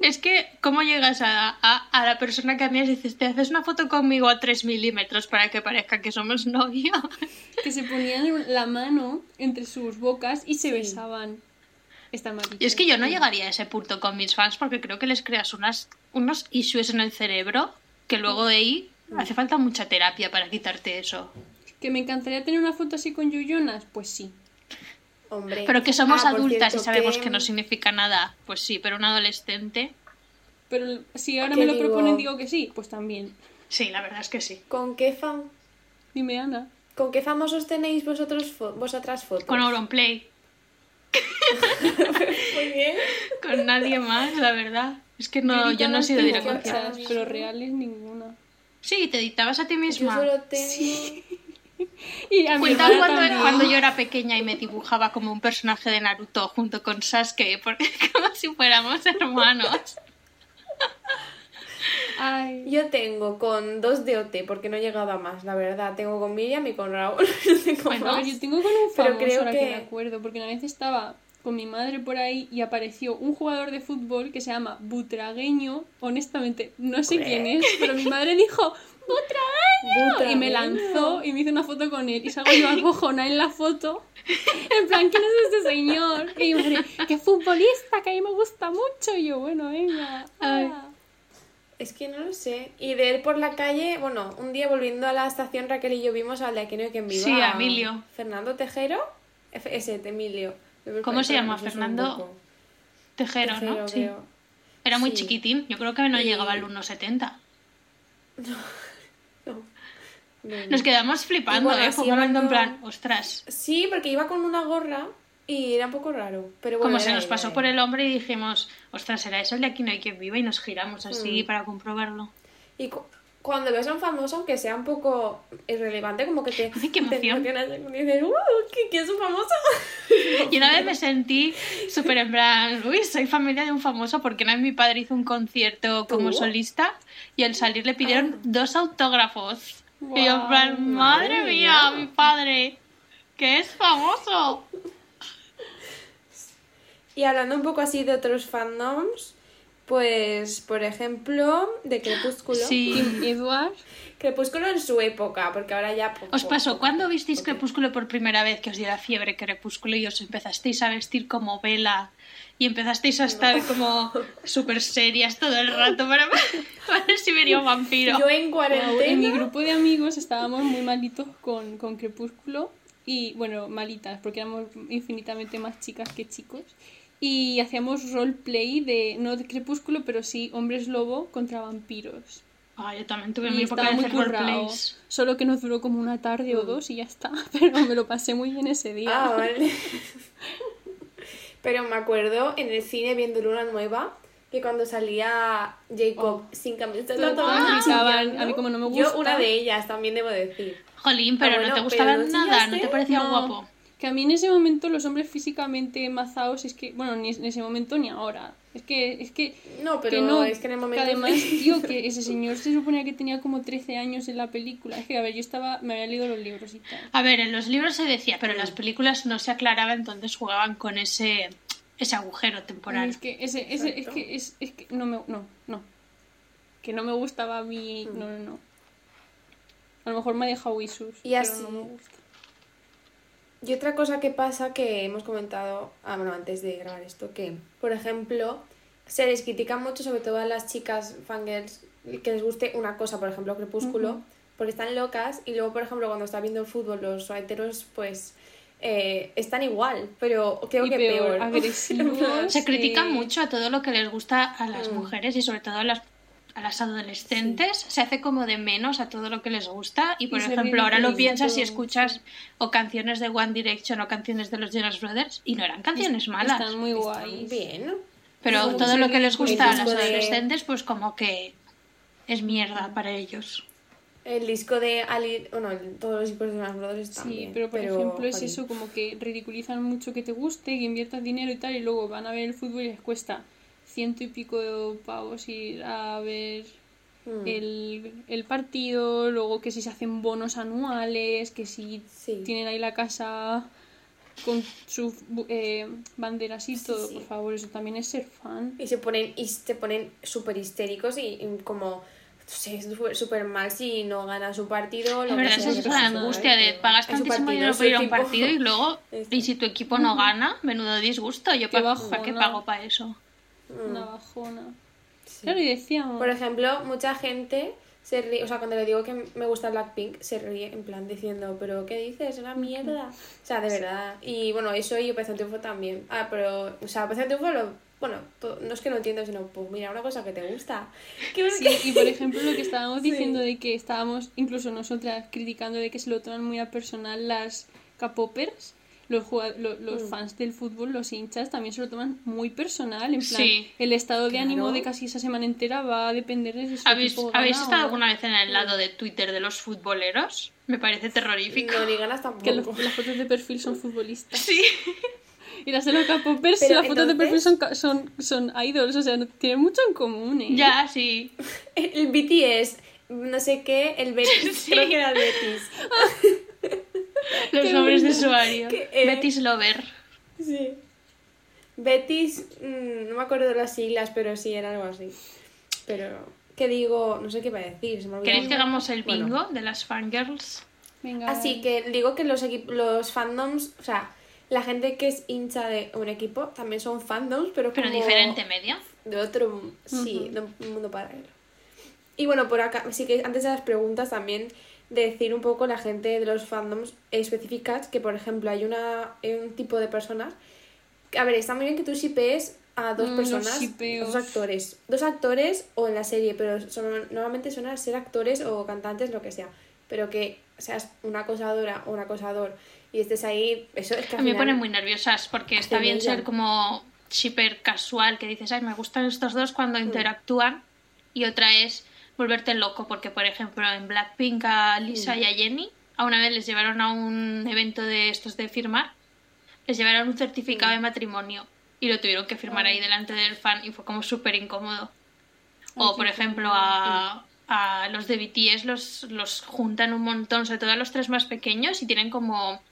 Es que, ¿cómo llegas a, a, a la persona que admiras y dices, te haces una foto conmigo a 3 milímetros para que parezca que somos novios?
Que se ponían la mano entre sus bocas y se
Sí.
besaban. Está mal.
Y es que yo no llegaría a ese punto con mis fans porque creo que les creas unas, unos issues en el cerebro que luego de ahí hace falta mucha terapia para quitarte eso.
¿Que me encantaría tener una foto así con Yuyonas? Pues sí.
Hombre.
Pero que somos
Ah,
adultas
cierto,
y sabemos que... no significa nada, pues sí, pero un adolescente,
Pero si ahora
¿Qué
me lo
digo?
proponen digo que sí, pues también.
sí, la verdad es que sí.
¿Con qué fan...
Dime, Ana.
¿Con qué famosos tenéis vosotros fo- vosotras fotos?
Con Auronplay,
Muy bien.
con nadie más, la verdad. Es que no, yo no he sido directa.
muchas.
conciertos, pero reales ninguna.
Sí, te dictabas a ti
Yo
misma.
solo tengo...
Y a mi
Cuenta
hermana
cuando,
también.
cuando yo era pequeña y me dibujaba como un personaje de Naruto junto con Sasuke, porque como si fuéramos hermanos.
Ay.
Yo tengo con dos de OT, porque no he llegado a más, la verdad. Tengo con Miriam y con Raúl. No tengo
Bueno,
más.
yo tengo con un
Pero
famoso
creo
ahora que...
que-
me acuerdo, porque una vez estaba con mi madre por ahí y apareció un jugador de fútbol que se llama Butragueño. Honestamente, no sé quién es, pero mi madre dijo
Otra
Y me lanzó y me hizo una foto con él. Y salgo yo acojona en la foto. En plan, ¿quién es este señor? Y madre, que futbolista, que a mí me gusta mucho. Y yo, bueno, venga.
Ay.
Es que no lo sé. Y de él por la calle, bueno, un día volviendo a la estación, Raquel y yo vimos al de Aquí no hay quien viva.
Sí, a Emilio.
Fernando Tejero. F- Ese, de Emilio.
¿Cómo se llama? Fernando. Tejero,
Tejero,
¿no? Sí. Era muy
Sí.
chiquitín. Yo creo que no
Y-
llegaba al 1,70.
No. No, no.
Nos quedamos flipando,
bueno,
¿eh? Fue
así
un momento en plan, ostras.
Sí, porque iba con una gorra y era un poco raro. Pero bueno,
Como se nos pasó por el hombre y dijimos, ostras, ¿será eso el de aquí no hay quien viva? Y nos giramos así
Mm.
para comprobarlo.
Y cu- cuando ves a un famoso, aunque sea un poco irrelevante, como que te.
Ay, qué
te
emoción.
emocionas y dices, ¡uh! ¿qué, qué es un famoso?
Y una vez me sentí súper en plan, uy, soy familia de un famoso porque una vez mi padre hizo un concierto como
¿Tú?
solista y al salir le pidieron
Ah.
dos autógrafos. Y yo en plan,
Guau,
madre
madre
mía,
mía.
mi padre, que es famoso.
Y hablando un poco así de otros fandoms, pues, por ejemplo, de Crepúsculo.
Sí.
Edward.
Crepúsculo en su época, porque ahora ya. poco-
¿Os pasó cuando visteis. Crepúsculo por primera vez que os dio la fiebre Crepúsculo y os empezasteis a vestir como vela y empezasteis a estar como súper serias todo el rato para, para ver si venía un vampiro?
Yo en
Guau, en mi
cuarentena.
grupo de amigos estábamos muy malitos con, con Crepúsculo y, bueno, malitas, porque éramos infinitamente más chicas que chicos. Y hacíamos roleplay de, no de Crepúsculo, pero sí hombres lobo contra vampiros.
Ah, yo también tuve
Y
mi época de
muy
hacer
currado.
roleplays.
Solo que nos duró como una tarde o dos y ya está. Pero me lo pasé muy bien ese día.
Ah, vale. Pero me acuerdo en el cine viendo Luna Nueva que cuando salía Jacob sin camiseta
Todas
todas
gritaban,
chillando.
a mí como no me
Yo
gusta.
una de ellas también debo decir.
Jolín, pero
Ah, bueno,
no te gustaba
¿no
nada, no te parecía
No,
guapo.
Que a mí en ese momento los hombres físicamente mazados es que, bueno, ni en ese momento ni ahora. Es que, es que,
No, pero
que no,
es que en el momento.
además, tío, que ese señor se suponía que tenía como 13 años en la película. Es que, a ver, yo estaba, me había leído los libros y tal.
A ver, en los libros se decía, pero en las películas no se aclaraba, entonces jugaban con ese, ese agujero temporal.
Es que, ese, ese, es que, es, es que, no me, no, no. Que no me gustaba a mí,
Mm.
no, no, no. A lo mejor me ha dejado Isus,
Y
pero
así-
no me gusta.
Y otra cosa que pasa que hemos comentado, ah, bueno, antes de grabar esto, que, por ejemplo, se les critica mucho, sobre todo a las chicas fangirls, que les guste una cosa, por ejemplo, Crepúsculo,
Ujú.
porque están locas, y luego, por ejemplo, cuando está viendo el fútbol, los heteros, pues, eh, están igual, pero creo
Y
que
peor,
peor.
agresivos.
Se critica
eh,
mucho a todo lo que les gusta a las
Mm.
mujeres y sobre todo a las, a las adolescentes. Se hace como de menos a todo lo que les gusta. Y por
Y
ejemplo, ahora lo piensas y escuchas o canciones de One Direction o canciones de los Jonas Brothers y no eran canciones malas.
Están muy guays.
bien.
Pero todo lo que les gusta a las
de-
adolescentes, pues como que es mierda para ellos.
El disco de Ali, bueno, todos los discos de Jonas Brothers están
Sí, pero por ejemplo es eso, como que ridiculizan mucho que te guste, que inviertas dinero y tal, y luego van a ver el fútbol y les cuesta ciento y pico de pavos ir a ver
Mm,
el, el partido, luego que si se hacen bonos anuales, que si
Sí.
tienen ahí la casa con sus bu- eh, banderas y
Sí,
todo,
sí.
por favor, eso también es ser fan.
Y se ponen, y se ponen súper histéricos y, y como, súper- súper mal si no gana su partido.
La
lo
verdad
que
es la angustia de pagas
su
tantísimo
partido,
dinero por ir a
su
un partido y luego, y si tu equipo no gana, menudo disgusto. Yo para qué pago para eso.
Mm,
Una bajona.
sí.
Claro, y decíamos...
Por ejemplo, mucha gente se ríe, o sea, cuando le digo que me gusta Blackpink, se ríe en plan diciendo, pero ¿qué dices? Es una mierda. O sea, de verdad. Y bueno, eso y Operación Triunfo también. Ah, pero, o sea, Operación Triunfo lo... Bueno, no es que no entiendo, sino, pues mira, una cosa que te gusta.
Sí, y por ejemplo lo que estábamos
Sí.
diciendo de que estábamos, incluso nosotras, criticando de que se lo toman muy a personal las capopers, los, jugad- lo- los
Mm.
fans del fútbol, los hinchas, también se lo toman muy personal, en plan,
Sí.
el estado de
Claro.
ánimo de casi esa semana entera va a depender de si su
¿Habéis, ¿habéis estado
no.
alguna vez en el lado de Twitter de los futboleros? Me parece terrorífico.
no ni ganas tampoco.
Que los- las fotos de perfil son futbolistas.
Sí.
Y las de los capopers,
Pero
las fotos de perfil son,
entonces-
son, son idols, o sea, no, tienen mucho en común, ¿eh?
Ya, sí.
El BTS, no sé qué, el Betis,
Sí.
creo que era el Betis.
Los
Qué
nombres de usuario.
Que, eh,
Betis Lover.
Sí. Betis, mm, no me acuerdo de las siglas, pero sí, era algo así. Pero que digo, no sé qué iba a decir, se me.
¿Queréis que hagamos el
Bueno.
bingo de las fangirls?
Venga.
Así que digo que los, los fandoms, o sea, la gente que es hincha de un equipo también son fandoms, pero
Pero
como
diferente media.
de otro, sí, de un mundo paralelo. Y bueno, por acá, sí que antes de las preguntas también decir un poco la gente de los fandoms específicas, que por ejemplo hay una hay un tipo de personas, a ver, está muy bien que tú shipees a dos
Mm,
personas, dos actores, dos actores o en la serie, pero son, normalmente suelen ser actores o cantantes, lo que sea, pero que seas una acosadora o un acosador y estés ahí, eso es que
A
al
mí me ponen muy nerviosas porque está bien ser como shipper casual, que dices, ay, me gustan estos dos cuando interactúan. Y otra es volverte loco, porque por ejemplo en Blackpink a Lisa y a Jenny, a una vez les llevaron a un evento de estos de firmar, les llevaron un certificado de matrimonio y lo tuvieron que firmar ahí delante del fan y fue como súper incómodo. O por ejemplo a, a los de BTS los, los juntan un montón, sobre todo a los tres más pequeños y tienen como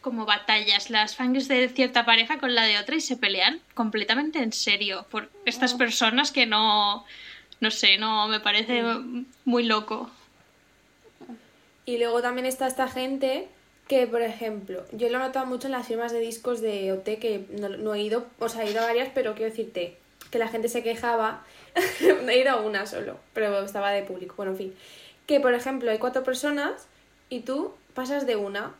como batallas. Las fans de cierta pareja con la de otra y se pelean completamente en serio por estas personas que no no sé, no me parece muy loco.
Y luego también está esta gente que, por ejemplo, yo lo he notado mucho en las firmas de discos de OT, que no, no he ido, o sea, he ido a varias, pero quiero decirte que la gente se quejaba, no he ido a una solo, pero estaba de público, bueno, en fin. Que, por ejemplo, hay cuatro personas y tú pasas de una.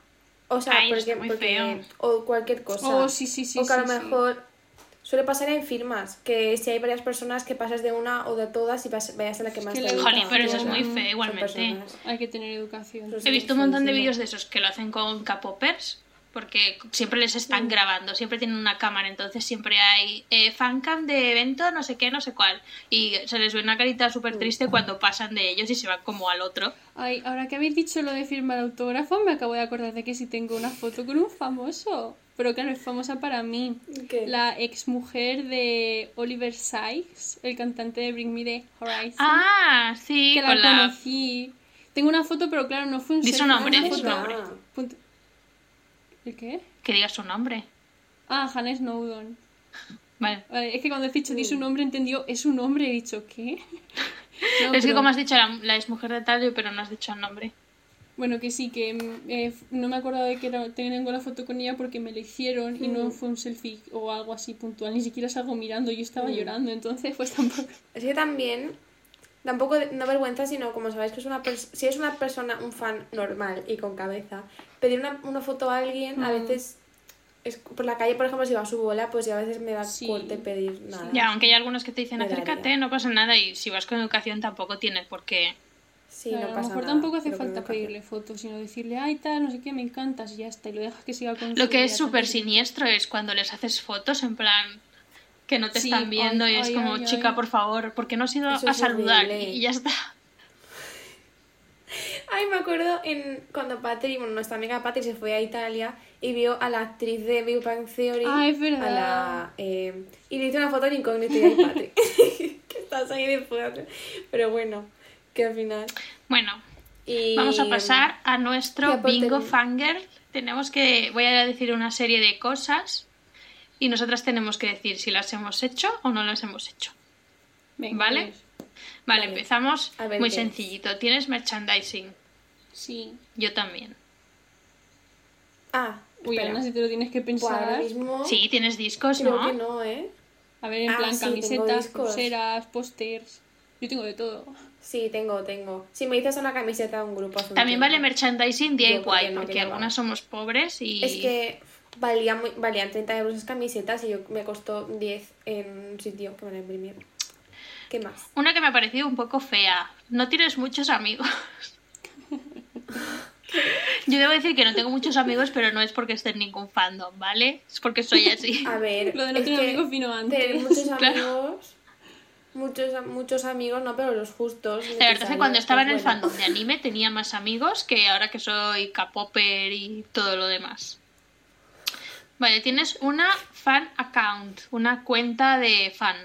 O sea,
Ay,
porque, o cualquier cosa.
Oh, sí, sí, sí,
O que a lo mejor suele pasar en firmas, que si hay varias personas que pasas de una o de todas y vas- vayas a la que más
que
te
la
gusta.
Pero eso es muy feo igualmente.
Hay que tener educación.
Pues
He visto un montón de vídeos de esos que lo hacen con capopers, porque siempre les están grabando, siempre tienen una cámara, entonces siempre hay eh, fancam de evento, no sé qué, no sé cuál. Y se les ve una carita súper triste cuando pasan de ellos y se van como al otro.
Ay, ahora que habéis dicho lo de firmar autógrafo, me acabo de acordar de que sí tengo una foto con un famoso. Pero claro, es famosa para mí.
¿Qué?
La ex mujer de Oliver Sykes, el cantante de Bring Me the Horizon.
Ah, sí,
que la
con la...
conocí. Tengo una foto, pero claro, no fue un
su nombre, su nombre.
Punto- ¿El qué?
Que diga su nombre.
Ah, Hannah Snowdon.
Vale.
Vale, es que cuando has dicho di su nombre, entendió, es un nombre, he dicho, ¿qué? No,
es que como has dicho la, la ex mujer de tal, pero no has dicho el nombre.
Bueno, que sí, que mm, eh, no me acordaba de que era, tengo la foto con ella porque me la hicieron y no fue un selfie o algo así puntual, ni siquiera salgo mirando, yo estaba llorando, entonces pues tampoco...
Es que también, tampoco no vergüenza, sino como sabéis que es una si es una persona, un fan normal y con cabeza, pedir una, una foto a alguien a
Mm.
veces es por la calle, por ejemplo, si va a su bola, pues ya a veces me da
Sí.
corte pedir nada.
Ya, aunque hay algunos que te dicen
Me daría.
acércate, no pasa nada y si vas con educación tampoco tienes por qué.
Sí,
Claro,
no
a
pasa
lo mejor
nada,
tampoco hace falta pedirle fotos, sino decirle, ay tal, no sé qué, me encantas y ya está, y lo dejas que siga con
Lo que es súper siniestro es cuando les haces fotos en plan que no te
Sí,
están viendo
ay,
y es
ay,
como,
ay,
chica,
ay.
por favor, ¿por qué no has ido
Eso
a saludar? Y,
horrible.
y ya está.
Ay, me acuerdo en cuando Patri, bueno, nuestra amiga Patri se fue a Italia y vio a la actriz de Big Bang Theory.
Ah, es verdad.
A la, eh, y le hizo una foto en incógnito y ahí Patri. que estás ahí de fuera. Pero bueno, que al final.
Bueno,
Y,
vamos a pasar a nuestro bingo fangirl. Tenemos que, voy a decir una serie de cosas y nosotras tenemos que decir si las hemos hecho o no las hemos hecho.
Venga,
¿Vale?
pues,
Vale,
Vale.
empezamos
A ver
muy
es.
sencillito. Tienes merchandising.
Sí.
Yo también.
Ah,
Uy. Ana, si te lo tienes que
Pues ahora
pensar.
mismo.
Sí, tienes discos,
Creo
¿no?
que no, ¿eh?
A ver, en
Ah,
plan
sí,
camisetas, pulseras, pósters. Yo tengo de todo.
Sí, tengo, tengo. Si me dices una camiseta de un grupo
También vale merchandising DIY,
porque no,
porque algunas somos pobres y...
Es que valía muy, valían 30 euros esas camisetas y yo me costó 10 en un sitio que me la imprimieron. ¿Qué más?
Una que me ha parecido un poco fea. No tienes muchos amigos. Yo debo decir que no tengo muchos amigos, pero no es porque esté en ningún fandom, ¿vale? Es porque soy así.
A ver,
Lo de no tener amigos vino antes.
Tener muchos
Claro.
Muchos, muchos amigos, no, pero los justos.
La verdad es que cuando estaba en
pues
el
bueno.
fandom de anime tenía más amigos que ahora que soy K-popper y todo lo demás. Vale, tienes una fan account, una cuenta de fan.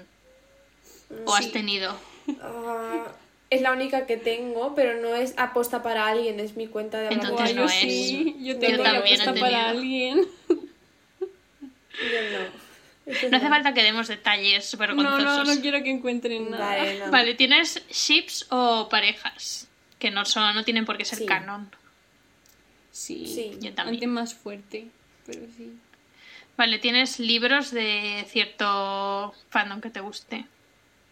¿O has tenido?
Ah, es la única que tengo, pero no es aposta para alguien, es mi cuenta de
Entonces no
yo
es.
sí, yo
Yo
tengo la
también he
para alguien.
Yo no.
No hace falta que demos detalles súper
No, no, no quiero que encuentren nada.
Vale, no.
Vale, tienes ships o parejas, que no son, no tienen por qué ser
Sí.
canon.
Sí,
Sí,
yo también.
Antes más fuerte, pero sí.
Vale, tienes libros de cierto fandom que te guste.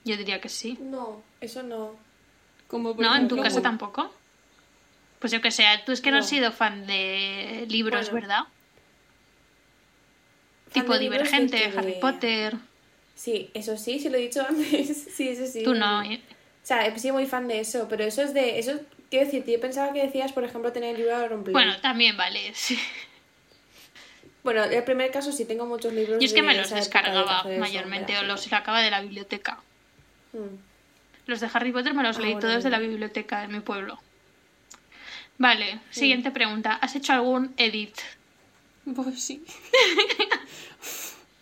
Yo diría que sí.
No, eso no.
Como por
¿No? ¿En tu casa tampoco? Pues yo que sé, tú es que no, has sido fan de libros,
Bueno.
¿verdad? Tipo Divergente,
que
Harry Potter.
Sí, eso sí, sí lo he dicho antes. Sí, eso sí.
Tú no. ¿eh?
O sea, he sido muy fan de eso, pero eso es de. Eso, quiero decir, yo pensaba que decías, por ejemplo, tener el libro de.
Bueno, también vale. sí.
Bueno, el primer caso sí tengo muchos libros.
Yo es que me los descargaba
de
mayormente o
y
los sacaba de la biblioteca.
Mm.
Los de Harry Potter me los
Ah,
leí
bueno,
todos de la biblioteca de mi pueblo. Vale, siguiente pregunta. ¿Has hecho algún edit?
Pues sí.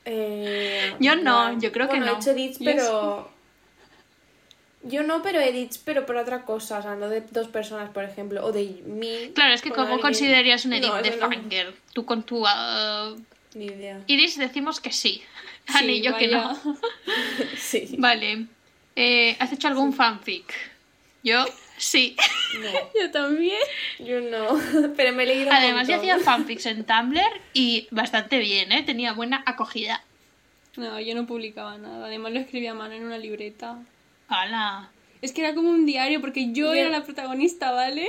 Eh,
Yo no, yo creo que no.
he hecho edits,
Yo
pero. Yo no, pero edits, pero por otra cosa, o sea, no de dos personas, por ejemplo, o de mí.
Claro, es que
con
¿cómo
alguien.
considerarías un edit
No,
de
no,
Fangirl? Tú con tu
Ni idea.
Iris decimos que sí.
Sí,
Ani y yo que no.
Sí.
Vale. Eh, ¿Has hecho algún fanfic? Yo sí.
No,
Yo también.
yo no. pero me he leído
Además, yo hacía fanfics en Tumblr y bastante bien, ¿eh? Tenía buena acogida.
No, yo no publicaba nada. Además lo escribía a mano en una libreta.
¡Hala!
Es que era como un diario porque yo era la protagonista, ¿vale?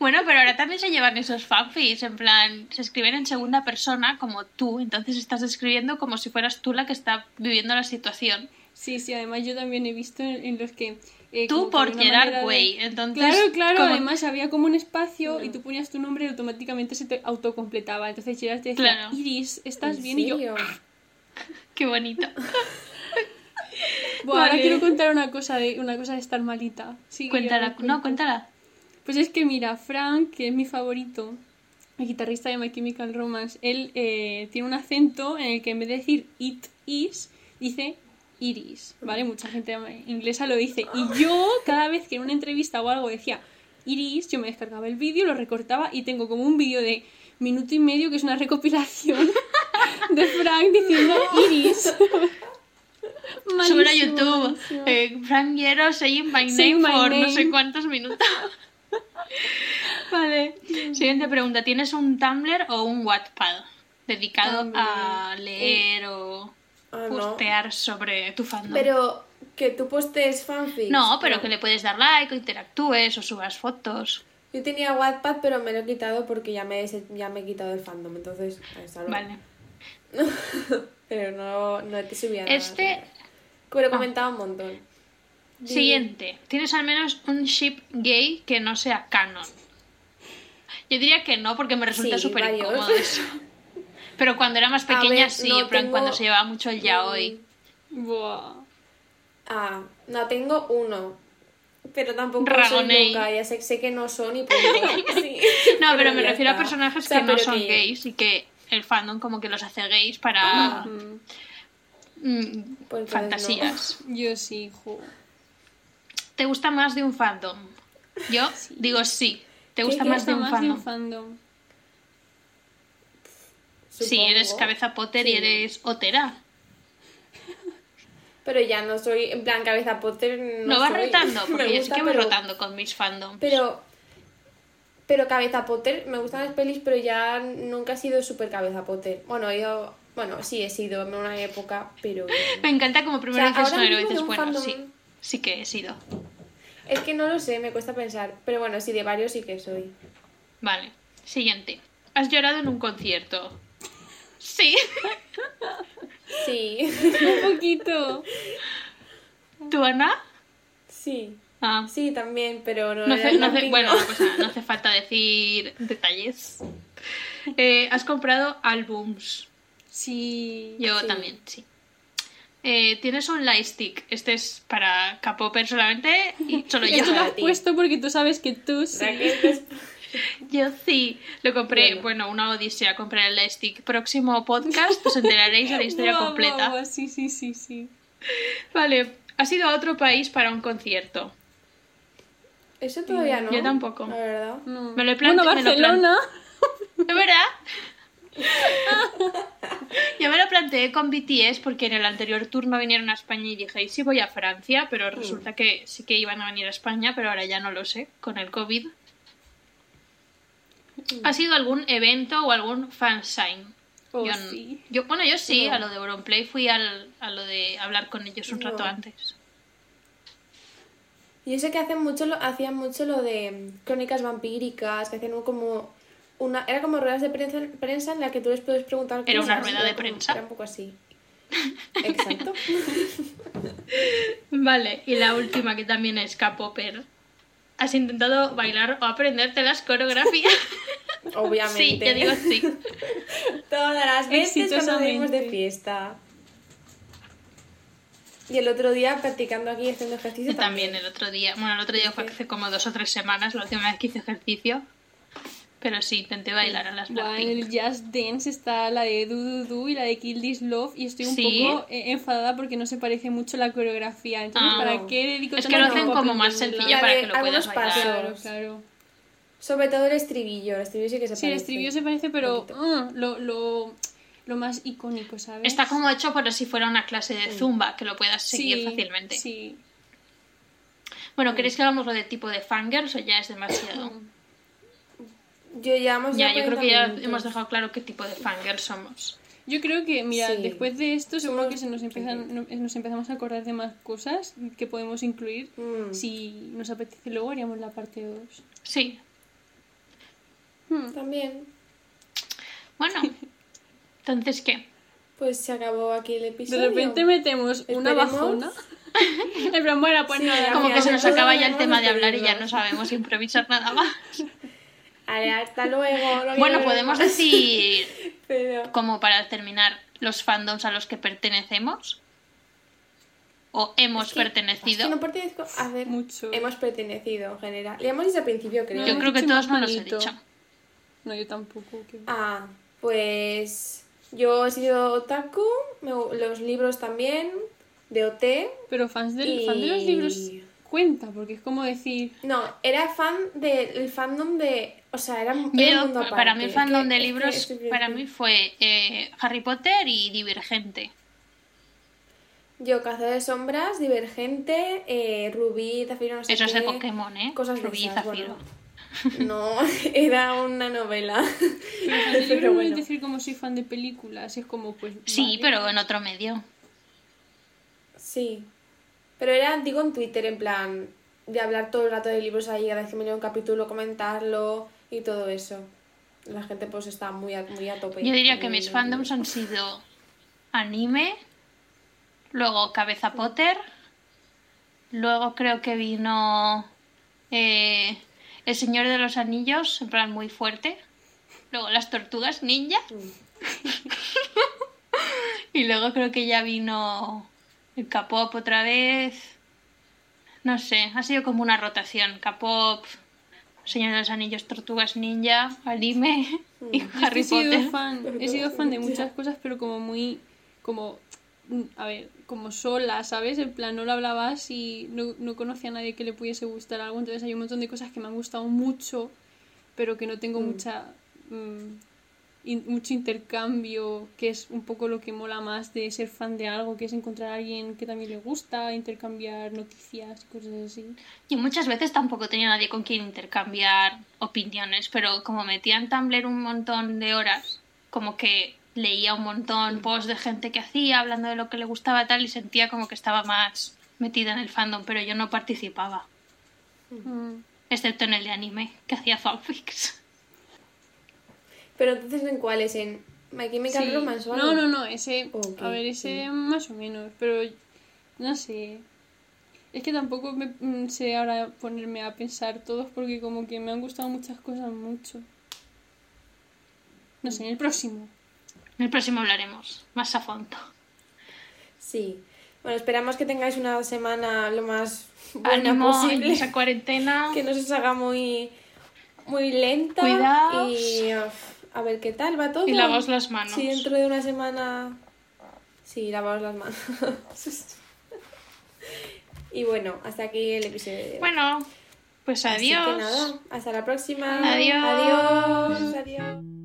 Bueno, pero ahora también se llevan esos fanfics, en plan, se escriben en segunda persona como tú, entonces estás escribiendo como si fueras tú la que está viviendo la situación.
Sí, sí, además yo también he visto en, en los que... eh,
Tú por
de-
güey, entonces...
Claro, claro, además había como un espacio y tú ponías tu nombre y automáticamente se te autocompletaba. Entonces y te decía,
Claro.
Iris, ¿estás
¿En
bien? Y yo,
serio?
Qué bonito.
Buah, ahora quiero contar una cosa de una cosa de estar malita. Sí,
Cuéntala, no, cuéntala.
Pues es que mira, Frank, que es mi favorito, el guitarrista de My Chemical Romance, él eh, tiene un acento en el que en vez de decir it is, dice iris, ¿vale? Mucha gente inglesa lo dice. Y yo, cada vez que en una entrevista o algo decía iris, yo me descargaba el vídeo, lo recortaba y tengo como un vídeo de minuto y medio que es una recopilación de Frank diciendo iris.
A
Malísimo,
YouTube. Eh, Frank Hierro saying my name
my
por no sé cuántos minutos. vale. Siguiente pregunta. ¿Tienes un Tumblr o un Wattpad? Dedicado
Tumblr.
a leer o
Ah, no.
postear sobre tu fandom.
Pero que tú postes fanfics.
No, pero que le puedes dar like o interactúes o subas fotos.
Yo tenía Wattpad, pero me lo he quitado porque ya me, he- ya me he quitado el fandom, entonces... hasta luego.
Vale.
Pero no, no te subía nada.
Este,
Pero comentaba un montón.
siguiente. ¿Tienes al menos un ship gay que no sea canon? Yo diría que no, porque me resulta súper incómodo eso. Pero cuando era más pequeña
ver,
sí,
no
plan
tengo-
cuando se llevaba mucho el yaoi.
Buah.
Ah, no, tengo uno. Pero tampoco loca, ya sé, sé que no son y punto. Sí.
No, pero me refiero a personajes
O sea,
que no
pero
son
que-
gays y que el fandom como que los hace gays para
Mm,
mm,
Pues
fantasías.
Yo sí, jo.
¿Te gusta más de un fandom? Yo digo sí. ¿Te
¿Qué-
gusta más de un
más de un fandom.
Sí, eres cabeza Potter y eres Otera.
Pero ya no soy, en plan, cabeza Potter. No,
No, vas
soy.
rotando, porque yo sí
gusta,
que voy
pero-
rotando con mis fandoms.
Pero. Pero cabeza Potter, me gustan las pelis, pero ya nunca he sido súper cabeza Potter. Bueno, ido. Bueno, sí he sido en una época, pero.
Me encanta como primero
O sea,
dices no dices, bueno,
fandom-
sí, sí que he sido.
Es que no lo sé, me cuesta pensar. Pero bueno, sí, de varios sí que soy.
Vale, siguiente. ¿Has llorado en un concierto? Sí.
Sí.
Un poquito.
¿Tú, Ana?
sí.
Ah.
Sí, también, pero no.
No hace, no hace- bueno, no pasa nada, no hace falta decir detalles. Eh, ¿Has comprado álbums?
Sí.
Yo
Sí.
también, sí. Eh, ¿Tienes un lightstick? Este es para K-Popper solamente y solo yo.
Esto lo has puesto porque tú sabes que tú sí.
Yo sí. Lo compré,
Bueno.
bueno, una odisea comprar el lightstick. Próximo podcast os enteraréis de la historia completa.
Sí, sí, sí, sí.
Vale, has ido a otro país para un concierto.
Eso todavía no.
Yo tampoco.
La verdad.
No.
Me lo he plante-
bueno,
plan-
Barcelona.
¿De verdad? Yo me lo planteé con BTS porque en el anterior tour no vinieron a España y dije, ¿y si voy a Francia? Pero resulta que sí que iban a venir a España, pero ahora ya no lo sé, con el COVID. ¿Ha sido algún evento o algún fansign?
Oh,
yo,
sí.
yo- bueno, yo sí,
No.
a lo de Auronplay fui al, a lo de hablar con ellos un rato antes.
Yo sé que hacen mucho lo, hacían mucho lo de mm, crónicas vampíricas, que hacían como una era como ruedas de prensa, prensa en la que tú les puedes preguntar
Era una rueda de
como-
prensa.
Era un poco así. Exacto.
Vale, y la última que también es K-Popper. ¿Has intentado bailar o aprenderte las coreografías?
Obviamente.
sí, te digo sí.
Todas las veces cuando venimos de fiesta. Y el otro día practicando aquí haciendo ejercicio
Yo también el otro día, bueno, el otro día fue hace como dos o tres semanas, la última vez que hice ejercicio. Pero sí, intenté bailar a las
Buah, en
Blackpink.
el Just Dance está la de Du Du Du y la de Kill This Love y estoy un
Sí.
poco eh, enfadada porque no se parece mucho la coreografía. Entonces,
Ah.
¿para qué dedico
Es que lo hacen como más sencilla
La
para que lo puedas bailar.
pasos.
Claro, claro.
Sobre todo el estribillo, el estribillo sí que se
Sí, el
parece.
estribillo se parece, pero mm, lo, lo, lo más icónico, ¿sabes?
Está como hecho por si fuera una clase de zumba, que lo puedas seguir
Sí,
fácilmente.
Sí.
Bueno, ¿queréis que hagamos lo de tipo de fangirls o ya es demasiado?
Yo llevamos
ya, yo creo que ya
40 minutos.
hemos dejado claro qué tipo de fangirls somos.
Yo creo que, mira,
Sí.
después de esto seguro
Somos
que se nos, empiezan, no- nos empezamos a acordar de más cosas que podemos incluir.
Mm.
Si nos apetece luego haríamos la parte 2.
Sí.
También.
Bueno. Entonces, ¿qué?
Pues se acabó aquí el
De
episodio.
repente metemos una
Esperemos.
bajona. en plan, bueno, pues
Sí,
nada.
ya,
Como
ya,
que se
ya
nos acaba ya el tema de hablar y ya no sabemos improvisar nada más.
Vale, hasta luego. no
Bueno, podemos
más.
decir,
Pero...
como para terminar, los fandoms a los que pertenecemos. O hemos
Es que-
pertenecido.
Es que no pertenezco. A ver,
Mucho.
hemos pertenecido en general. Le hemos dicho al principio, creo.
No,
Yo creo que todos no los he dicho.
No, yo tampoco.
Ah, pues. Yo he sido otaku, me- los libros también, de OT.
Pero fans, del,
Y-
fan de los libros cuenta, porque es como decir.
No, era fan del fandom de. O sea, era, un
Yo,
mundo
para mí el fandom de libros, para mí fue eh, Harry Potter y Divergente.
Yo, Cazador de Sombras, Divergente, eh, Rubí, Zafiro, no sé
Eso es de Pokémon, ¿eh?
Cosas
Rubí y Zafiro.
bueno. No, era una novela.
Pero
Pero
no
bueno.
decir como soy fan de películas, es como pues.
Sí,
vale.
pero en otro medio.
Sí. Pero era, digo, en Twitter, en plan, de hablar todo el rato de libros ahí, cada vez que me leo un capítulo, comentarlo y todo eso. La gente pues está muy a, muy a tope.
Yo diría que mis fandoms han sido anime, luego Cabeza Potter, luego creo que vino eh, El Señor de los Anillos, en plan muy fuerte, luego las Tortugas Ninja, y luego creo que ya vino el K-pop otra vez. No sé, ha sido como una rotación. K-pop, Señor de los Anillos, Tortugas Ninja, anime y
es que
Harry
he sido
Potter.
fan, he sido fan de muchas cosas, pero como muy, como, mm, a ver, como sola, ¿sabes? En plan, no lo hablabas y no, no conocía a nadie que le pudiese gustar algo, entonces hay un montón de cosas que me han gustado mucho, pero que no tengo mucha, mm, in- mucho intercambio, que es un poco lo que mola más de ser fan de algo, que es encontrar a alguien que también le gusta, intercambiar noticias, cosas así.
Yo muchas veces tampoco tenía nadie con quien intercambiar opiniones, pero como metía en Tumblr un montón de horas, como que leía un montón posts de gente que hacía, hablando de lo que le gustaba tal, y sentía como que estaba más metida en el fandom, pero yo no participaba,
Mm.
excepto en el de anime, que hacía fanfics.
Pero entonces, ¿en cuáles? ¿En My Chemical
Sí.
Romance o algo?
No, no, no, ese. A ver, ese
sí.
más o menos, pero no sé. Es que tampoco me, mm, sé ahora ponerme a pensar todos porque como que me han gustado muchas cosas mucho. No sé, en el próximo.
En el próximo hablaremos más a fondo.
Sí. Bueno, esperamos que tengáis una semana lo más buena
Ánimo en
posible.
esa cuarentena.
Que no se os haga muy, muy lenta.
Cuidaos.
Y a ver qué tal va todo.
Y lavaos las manos.
Si dentro de una semana. Sí, lavaos las manos. y bueno, hasta aquí el episodio de hoy.
Bueno, pues
Así
adiós.
que nada, hasta la próxima.
Adiós.
Adiós. Adiós.